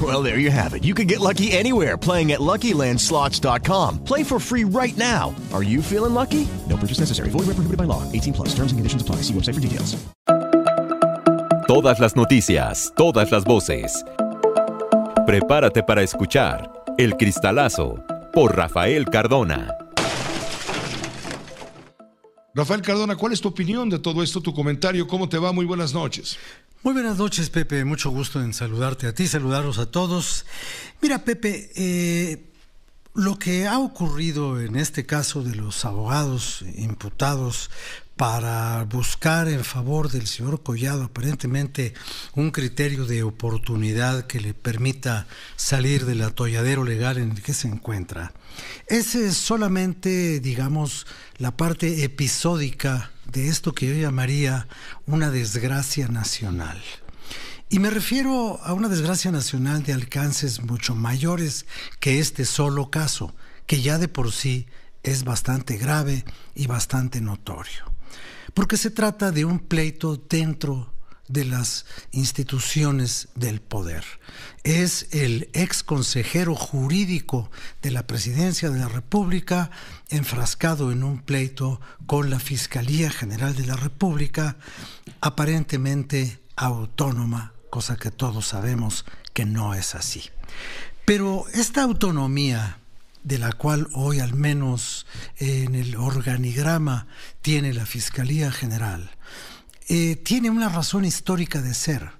Well, there you have it. You can get lucky anywhere playing at LuckyLandSlots.com. Play for free right now. Are you feeling lucky? No purchase necessary. Void where prohibited by law. 18 plus. Terms and conditions apply. See website for details. Todas las noticias, todas las voces. Prepárate para escuchar El Cristalazo por Rafael Cardona. Rafael Cardona, ¿cuál es tu opinión de todo esto, tu comentario? ¿Cómo te va? Muy buenas noches. Muy buenas noches, Pepe. Mucho gusto en saludarte a ti, saludarlos a todos. Mira, Pepe, eh, lo que ha ocurrido en este caso de los abogados imputados para buscar en favor del señor Collado aparentemente un criterio de oportunidad que le permita salir del atolladero legal en el que se encuentra. Ese es solamente, digamos, la parte episódica de esto que yo llamaría una desgracia nacional. Y me refiero a una desgracia nacional de alcances mucho mayores que este solo caso, que ya de por sí es bastante grave y bastante notorio. Porque se trata de un pleito dentro de las instituciones del poder. Es el ex consejero jurídico de la presidencia de la República enfrascado en un pleito con la Fiscalía General de la República, aparentemente autónoma, cosa que todos sabemos que no es así. Pero esta autonomía de la cual hoy al menos en el organigrama tiene la Fiscalía General, eh, tiene una razón histórica de ser.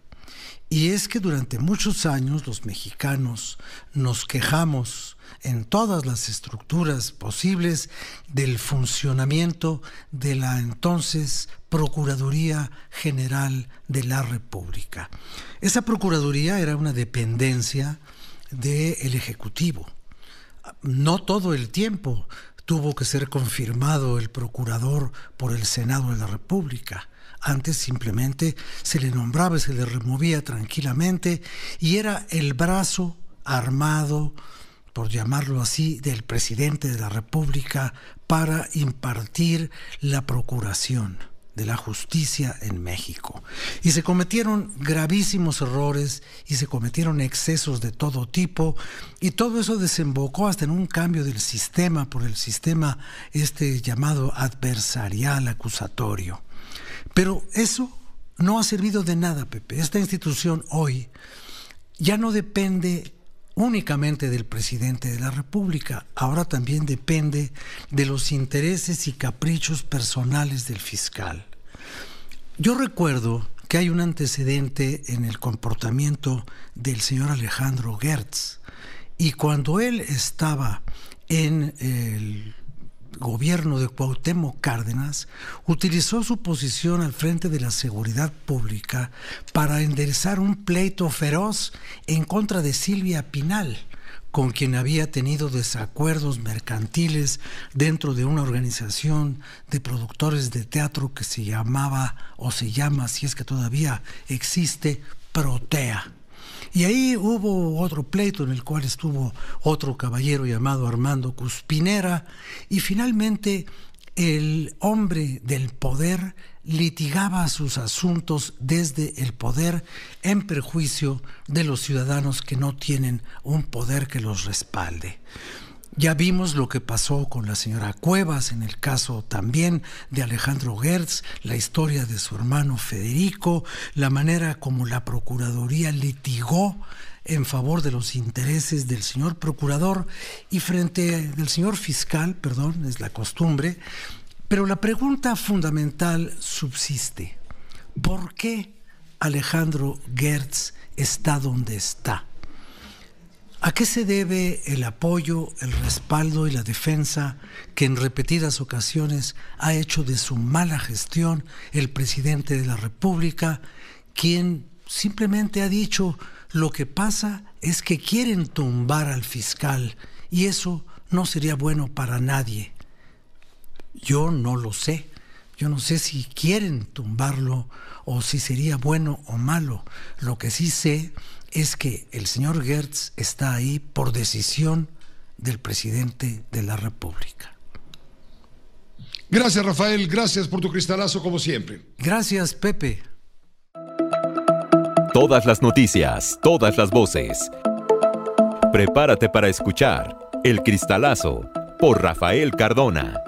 Y es que durante muchos años los mexicanos nos quejamos en todas las estructuras posibles del funcionamiento de la entonces Procuraduría General de la República. Esa Procuraduría era una dependencia del Ejecutivo. No todo el tiempo tuvo que ser confirmado el procurador por el Senado de la República. Antes simplemente se le nombraba y se le removía tranquilamente y era el brazo armado, por llamarlo así, del presidente de la República para impartir la procuración de la justicia en México. Y se cometieron gravísimos errores y se cometieron excesos de todo tipo y todo eso desembocó hasta en un cambio del sistema por el sistema este llamado adversarial acusatorio. Pero eso no ha servido de nada, Pepe. Esta institución hoy ya no depende únicamente del presidente de la República, ahora también depende de los intereses y caprichos personales del fiscal. Yo recuerdo que hay un antecedente en el comportamiento del señor Alejandro Gertz y cuando él estaba en el gobierno de Cuauhtémoc Cárdenas utilizó su posición al frente de la seguridad pública para enderezar un pleito feroz en contra de Silvia Pinal, con quien había tenido desacuerdos mercantiles dentro de una organización de productores de teatro que se llamaba o se llama, si es que todavía existe, Protea. Y ahí hubo otro pleito en el cual estuvo otro caballero llamado Armando Cuspinera y finalmente el hombre del poder litigaba sus asuntos desde el poder en perjuicio de los ciudadanos que no tienen un poder que los respalde. Ya vimos lo que pasó con la señora Cuevas en el caso también de Alejandro Gertz, la historia de su hermano Federico, la manera como la Procuraduría litigó en favor de los intereses del señor procurador y frente del señor fiscal, perdón, es la costumbre, pero la pregunta fundamental subsiste. ¿Por qué Alejandro Gertz está donde está? ¿A qué se debe el apoyo, el respaldo y la defensa que en repetidas ocasiones ha hecho de su mala gestión el presidente de la República, quien simplemente ha dicho lo que pasa es que quieren tumbar al fiscal y eso no sería bueno para nadie? Yo no lo sé. Yo no sé si quieren tumbarlo o si sería bueno o malo. Lo que sí sé es que el señor Gertz está ahí por decisión del presidente de la República. Gracias, Rafael. Gracias por tu cristalazo, como siempre. Gracias, Pepe. Todas las noticias, todas las voces. Prepárate para escuchar El Cristalazo por Rafael Cardona.